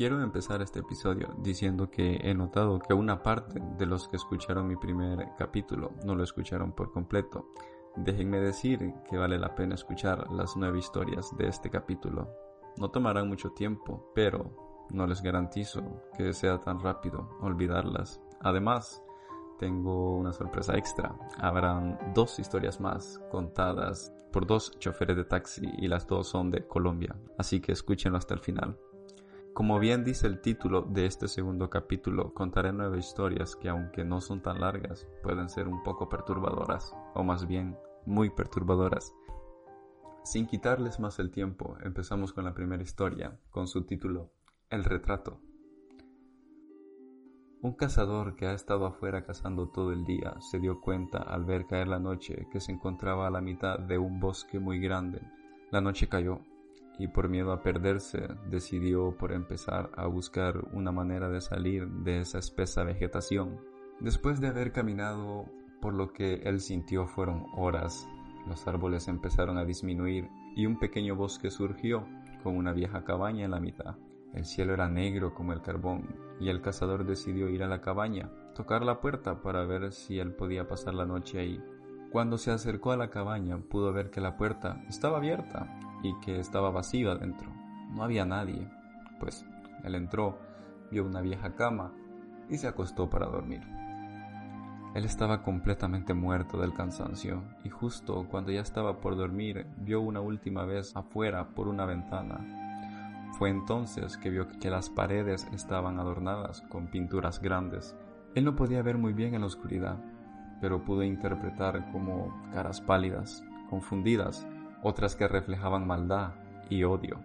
Quiero empezar este episodio diciendo que he notado que una parte de los que escucharon mi primer capítulo no lo escucharon por completo. Déjenme decir que vale la pena escuchar las nueve historias de este capítulo. No tomarán mucho tiempo, pero no les garantizo que sea tan rápido olvidarlas. Además, tengo una sorpresa extra. Habrán dos historias más contadas por dos choferes de taxi y las dos son de Colombia, así que escúchenlo hasta el final. Como bien dice el título de este segundo capítulo, contaré nueve historias que aunque no son tan largas, pueden ser un poco perturbadoras, o más bien muy perturbadoras. Sin quitarles más el tiempo, empezamos con la primera historia, con su título El retrato. Un cazador que ha estado afuera cazando todo el día se dio cuenta al ver caer la noche que se encontraba a la mitad de un bosque muy grande. La noche cayó y por miedo a perderse decidió por empezar a buscar una manera de salir de esa espesa vegetación. Después de haber caminado por lo que él sintió fueron horas, los árboles empezaron a disminuir y un pequeño bosque surgió con una vieja cabaña en la mitad. El cielo era negro como el carbón y el cazador decidió ir a la cabaña, tocar la puerta para ver si él podía pasar la noche ahí. Cuando se acercó a la cabaña pudo ver que la puerta estaba abierta y que estaba vacío adentro. No había nadie. Pues él entró, vio una vieja cama y se acostó para dormir. Él estaba completamente muerto del cansancio y justo cuando ya estaba por dormir vio una última vez afuera por una ventana. Fue entonces que vio que las paredes estaban adornadas con pinturas grandes. Él no podía ver muy bien en la oscuridad, pero pudo interpretar como caras pálidas, confundidas, otras que reflejaban maldad y odio.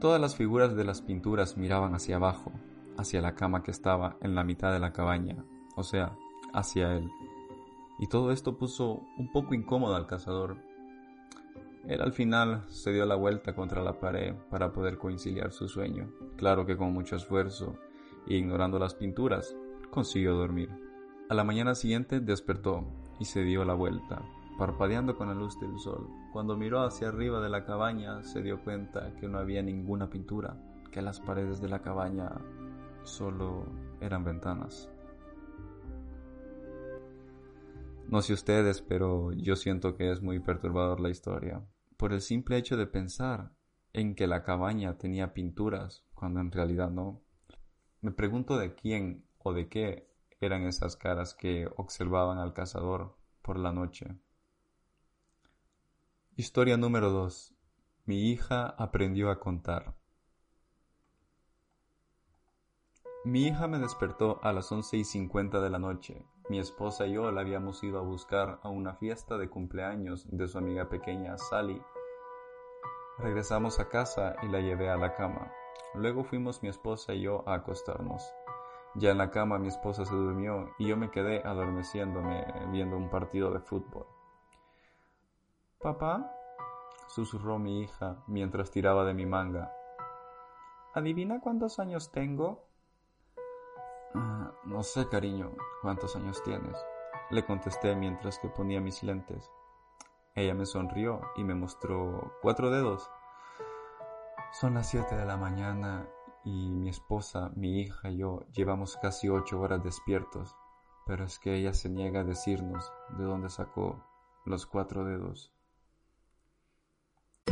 Todas las figuras de las pinturas miraban hacia abajo, hacia la cama que estaba en la mitad de la cabaña, o sea, hacia él. Y todo esto puso un poco incómodo al cazador. Él al final se dio la vuelta contra la pared para poder conciliar su sueño. Claro que con mucho esfuerzo, e ignorando las pinturas, consiguió dormir. A la mañana siguiente despertó y se dio la vuelta, parpadeando con la luz del sol. Cuando miró hacia arriba de la cabaña se dio cuenta que no había ninguna pintura, que las paredes de la cabaña solo eran ventanas. No sé ustedes, pero yo siento que es muy perturbador la historia, por el simple hecho de pensar en que la cabaña tenía pinturas, cuando en realidad no. Me pregunto de quién o de qué eran esas caras que observaban al cazador por la noche. Historia número 2. Mi hija aprendió a contar. Mi hija me despertó a las once y cincuenta de la noche. Mi esposa y yo la habíamos ido a buscar a una fiesta de cumpleaños de su amiga pequeña Sally. Regresamos a casa y la llevé a la cama. Luego fuimos mi esposa y yo a acostarnos. Ya en la cama mi esposa se durmió y yo me quedé adormeciéndome viendo un partido de fútbol. Papá, susurró mi hija mientras tiraba de mi manga. ¿Adivina cuántos años tengo? Ah, no sé, cariño, ¿cuántos años tienes? Le contesté mientras que ponía mis lentes. Ella me sonrió y me mostró cuatro dedos. Son las siete de la mañana y mi esposa, mi hija y yo llevamos casi ocho horas despiertos, pero es que ella se niega a decirnos de dónde sacó los cuatro dedos.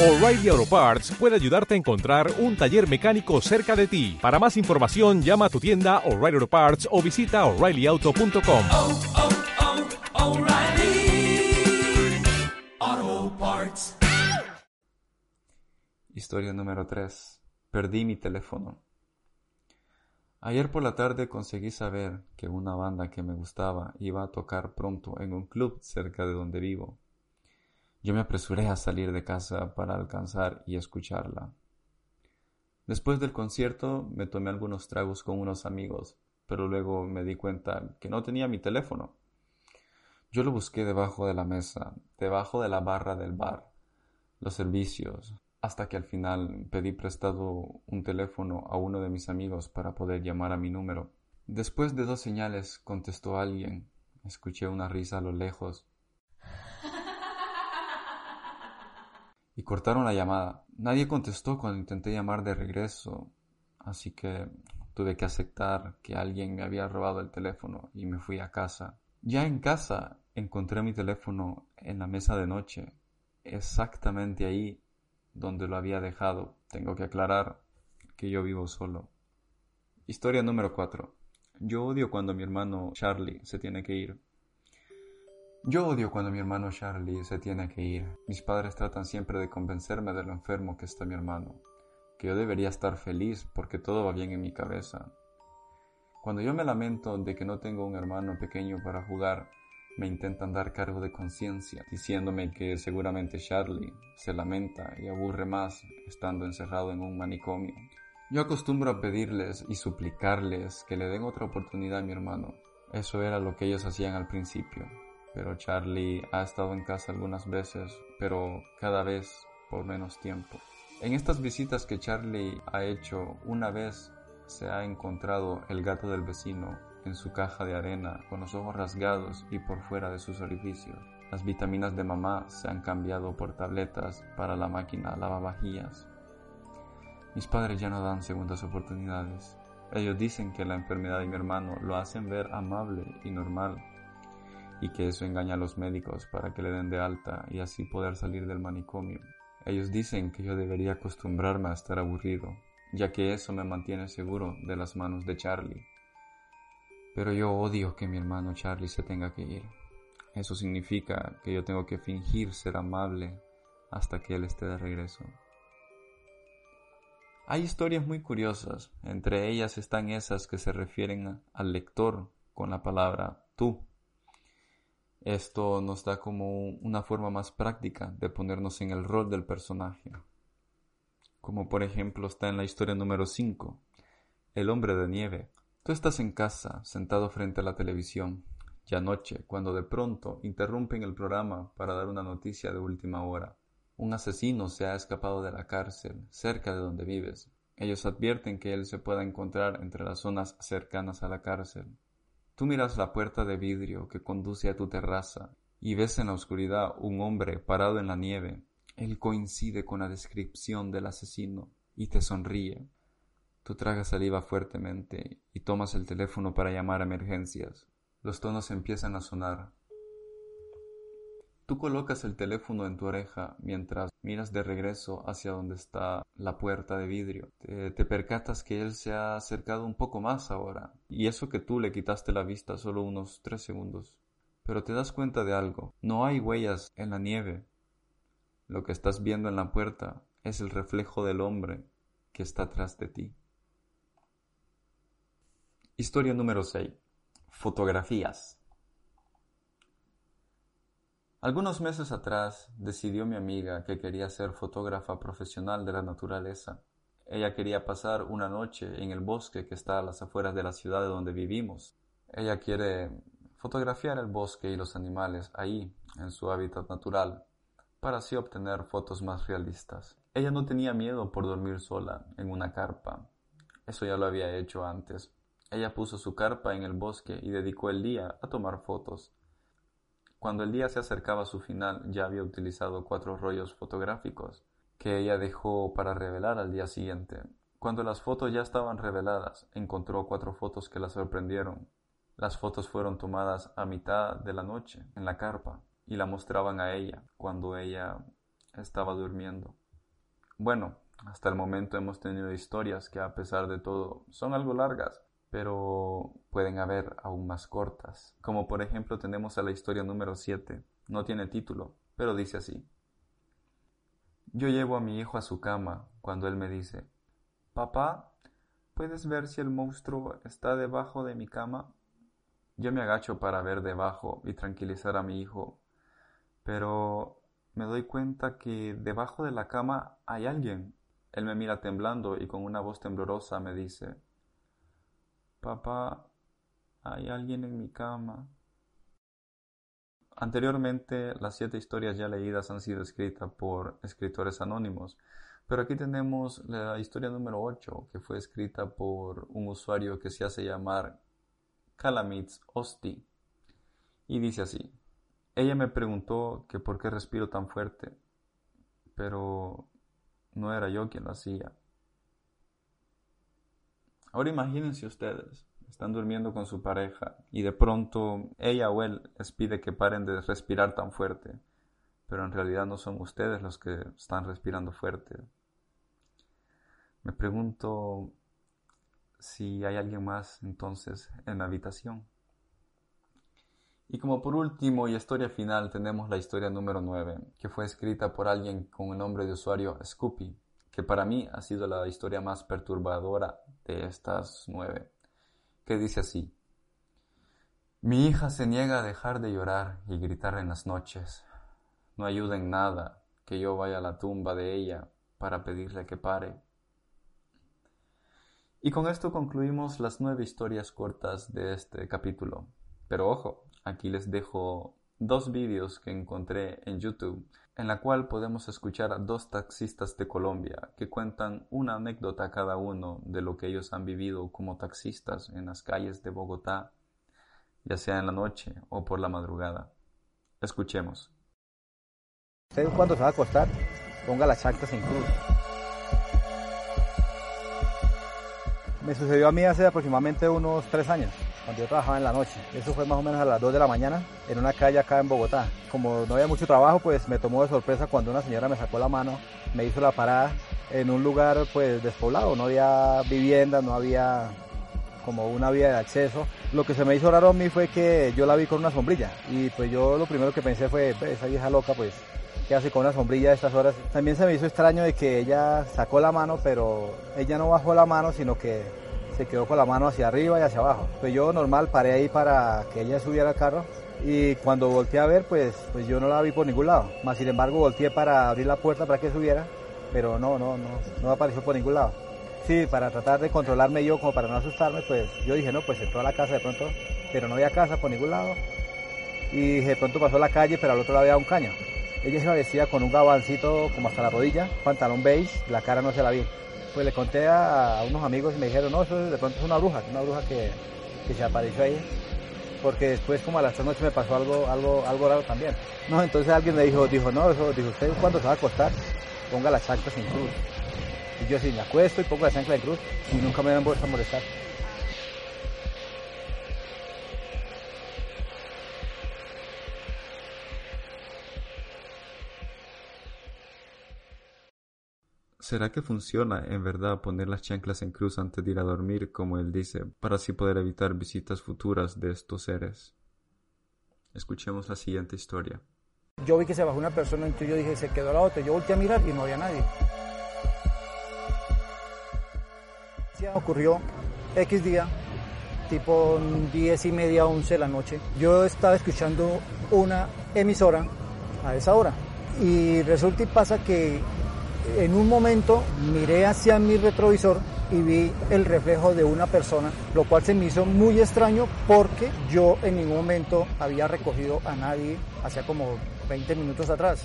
O'Reilly Auto Parts puede ayudarte a encontrar un taller mecánico cerca de ti. Para más información, llama a tu tienda O'Reilly Auto Parts o visita oreillyauto.com. Oh, oh, oh. Historia número 3. Perdí mi teléfono. Ayer por la tarde conseguí saber que una banda que me gustaba iba a tocar pronto en un club cerca de donde vivo. Yo me apresuré a salir de casa para alcanzar y escucharla. Después del concierto me tomé algunos tragos con unos amigos, pero luego me di cuenta que no tenía mi teléfono. Yo lo busqué debajo de la mesa, debajo de la barra del bar, los servicios, hasta que al final pedí prestado un teléfono a uno de mis amigos para poder llamar a mi número. Después de dos señales contestó alguien. Escuché una risa a lo lejos y cortaron la llamada. Nadie contestó cuando intenté llamar de regreso, así que tuve que aceptar que alguien me había robado el teléfono y me fui a casa. Ya en casa encontré mi teléfono en la mesa de noche, exactamente ahí donde lo había dejado. Tengo que aclarar que yo vivo solo. Historia número 4. Yo odio cuando mi hermano Charlie se tiene que ir. Yo odio cuando mi hermano Charlie se tiene que ir. Mis padres tratan siempre de convencerme de lo enfermo que está mi hermano, que yo debería estar feliz porque todo va bien en mi cabeza. Cuando yo me lamento de que no tengo un hermano pequeño para jugar, me intentan dar cargo de conciencia, diciéndome que seguramente Charlie se lamenta y aburre más estando encerrado en un manicomio. Yo acostumbro a pedirles y suplicarles que le den otra oportunidad a mi hermano. Eso era lo que ellos hacían al principio pero Charlie ha estado en casa algunas veces, pero cada vez por menos tiempo. En estas visitas que Charlie ha hecho, una vez se ha encontrado el gato del vecino en su caja de arena con los ojos rasgados y por fuera de sus orificios. Las vitaminas de mamá se han cambiado por tabletas para la máquina lavavajillas. Mis padres ya no dan segundas oportunidades. Ellos dicen que la enfermedad de mi hermano lo hacen ver amable y normal y que eso engaña a los médicos para que le den de alta y así poder salir del manicomio. Ellos dicen que yo debería acostumbrarme a estar aburrido, ya que eso me mantiene seguro de las manos de Charlie. Pero yo odio que mi hermano Charlie se tenga que ir. Eso significa que yo tengo que fingir ser amable hasta que él esté de regreso. Hay historias muy curiosas, entre ellas están esas que se refieren al lector con la palabra tú. Esto nos da como una forma más práctica de ponernos en el rol del personaje. Como por ejemplo está en la historia número 5, El hombre de nieve. Tú estás en casa, sentado frente a la televisión, ya noche, cuando de pronto interrumpen el programa para dar una noticia de última hora. Un asesino se ha escapado de la cárcel, cerca de donde vives. Ellos advierten que él se pueda encontrar entre las zonas cercanas a la cárcel. Tú miras la puerta de vidrio que conduce a tu terraza y ves en la oscuridad un hombre parado en la nieve. Él coincide con la descripción del asesino y te sonríe. Tú tragas saliva fuertemente y tomas el teléfono para llamar a emergencias. Los tonos empiezan a sonar. Tú colocas el teléfono en tu oreja mientras miras de regreso hacia donde está la puerta de vidrio. Te, te, percatas que él se ha acercado un poco más ahora. Y eso que tú le quitaste la vista solo unos tres segundos. Pero te das cuenta de algo. No hay huellas en la nieve. Lo que estás viendo en la puerta es el reflejo del hombre que está atrás de ti. Historia número 6. Fotografías. Algunos meses atrás decidió mi amiga que quería ser fotógrafa profesional de la naturaleza. Ella quería pasar una noche en el bosque que está a las afueras de la ciudad de donde vivimos. Ella quiere fotografiar el bosque y los animales ahí, en su hábitat natural, para así obtener fotos más realistas. Ella no tenía miedo por dormir sola en una carpa. Eso ya lo había hecho antes. Ella puso su carpa en el bosque y dedicó el día a tomar fotos. Cuando el día se acercaba a su final, ya había utilizado cuatro rollos fotográficos que ella dejó para revelar al día siguiente. Cuando las fotos ya estaban reveladas, encontró cuatro fotos que la sorprendieron. Las fotos fueron tomadas a mitad de la noche, en la carpa, y la mostraban a ella cuando ella estaba durmiendo. Bueno, hasta el momento hemos tenido historias que a pesar de todo son algo largas, pero pueden haber aún más cortas. Como por ejemplo tenemos a la historia número 7. No tiene título, pero dice así. Yo llevo a mi hijo a su cama cuando él me dice, Papá, ¿puedes ver si el monstruo está debajo de mi cama? Yo me agacho para ver debajo y tranquilizar a mi hijo, pero me doy cuenta que debajo de la cama hay alguien. Él me mira temblando y con una voz temblorosa me dice, Papá, hay alguien en mi cama. Anteriormente, las siete historias ya leídas han sido escritas por escritores anónimos, pero aquí tenemos la historia número 8, que fue escrita por un usuario que se hace llamar Calamits Osti. Y dice así, ella me preguntó que por qué respiro tan fuerte, pero no era yo quien lo hacía. Ahora imagínense ustedes, están durmiendo con su pareja y de pronto ella o él les pide que paren de respirar tan fuerte, pero en realidad no son ustedes los que están respirando fuerte. Me pregunto si hay alguien más entonces en la habitación. Y como por último y historia final tenemos la historia número 9, que fue escrita por alguien con el nombre de usuario Scoopy que para mí ha sido la historia más perturbadora de estas nueve, que dice así. Mi hija se niega a dejar de llorar y gritar en las noches. No ayuda en nada que yo vaya a la tumba de ella para pedirle que pare. Y con esto concluimos las nueve historias cortas de este capítulo. Pero ojo, aquí les dejo dos vídeos que encontré en YouTube en la cual podemos escuchar a dos taxistas de Colombia que cuentan una anécdota cada uno de lo que ellos han vivido como taxistas en las calles de Bogotá ya sea en la noche o por la madrugada. Escuchemos. Usted cuando se va a acostar, ponga las chanclas en cruz. Me sucedió a mí hace aproximadamente unos tres años, cuando yo trabajaba en la noche. Eso fue más o menos a las 2 de la mañana, en una calle acá en Bogotá. Como no había mucho trabajo, pues me tomó de sorpresa cuando una señora me sacó la mano, me hizo la parada en un lugar pues despoblado, no había vivienda, no había como una vía de acceso. Lo que se me hizo raro a mí fue que yo la vi con una sombrilla y pues yo lo primero que pensé fue, esa vieja loca pues, ¿qué hace con una sombrilla a estas horas? También se me hizo extraño de que ella sacó la mano, pero ella no bajó la mano, sino que se quedó con la mano hacia arriba y hacia abajo. Pues yo normal paré ahí para que ella subiera al carro y cuando volteé a ver, pues, pues yo no la vi por ningún lado. Más sin embargo, volteé para abrir la puerta para que subiera, pero no, no, no, no apareció por ningún lado. Sí, para tratar de controlarme yo, como para no asustarme, pues yo dije, no, pues entró a la casa de pronto, pero no había casa por ningún lado. Y de pronto pasó a la calle, pero al otro lado había un caño. Ella se vestía con un gabancito como hasta la rodilla, pantalón beige, la cara no se la vi. Pues le conté a, unos amigos y me dijeron, no, eso de pronto es una bruja, una bruja que, que se apareció ahí. Porque después como a las tres noches me pasó algo, algo, algo raro también. No, entonces alguien me dijo, dijo, no, eso, dijo, usted cuando se va a acostar, ponga las chanclas sin cruz. Y yo sí me acuesto y pongo la chancla de cruz y nunca me han vuelto a molestar. ¿Será que funciona en verdad poner las chanclas en cruz antes de ir a dormir, como él dice, para así poder evitar visitas futuras de estos seres? Escuchemos la siguiente historia. Yo vi que se bajó una persona, entonces yo dije, se quedó la otra. Yo volteé a mirar y no había nadie. Ocurrió X día, tipo 10 y media, 11 de la noche. Yo estaba escuchando una emisora a esa hora. Y resulta y pasa que en un momento miré hacia mi retrovisor y vi el reflejo de una persona, lo cual se me hizo muy extraño porque yo en ningún momento había recogido a nadie hacía como 20 minutos atrás.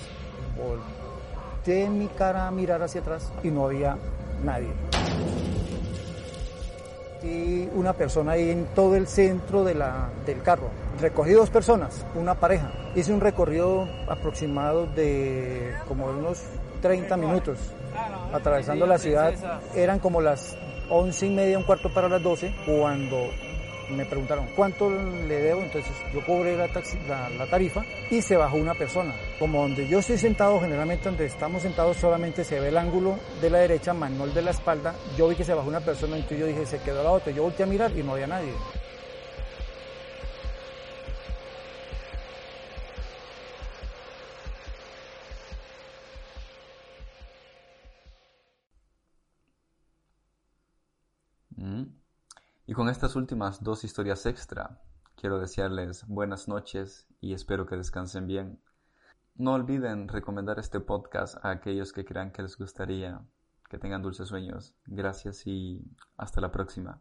Volteé mi cara a mirar hacia atrás y no había nadie. Y una persona ahí en todo el centro de la, del carro. Recogí dos personas, una pareja. Hice un recorrido aproximado de como unos 30 minutos atravesando la ciudad. Eran como las 11 y media, un cuarto para las 12, cuando me preguntaron cuánto le debo, entonces yo cobré la, taxi, la, tarifa y se bajó una persona. Como donde yo estoy sentado, generalmente donde estamos sentados solamente se ve el ángulo de la derecha, más no el de la espalda. Yo vi que se bajó una persona, entonces yo dije, se quedó la otra. Yo volteé a mirar y no había nadie. Y con estas últimas dos historias extra, quiero desearles buenas noches y espero que descansen bien. No olviden recomendar este podcast a aquellos que crean que les gustaría. Que tengan dulces sueños. Gracias y hasta la próxima.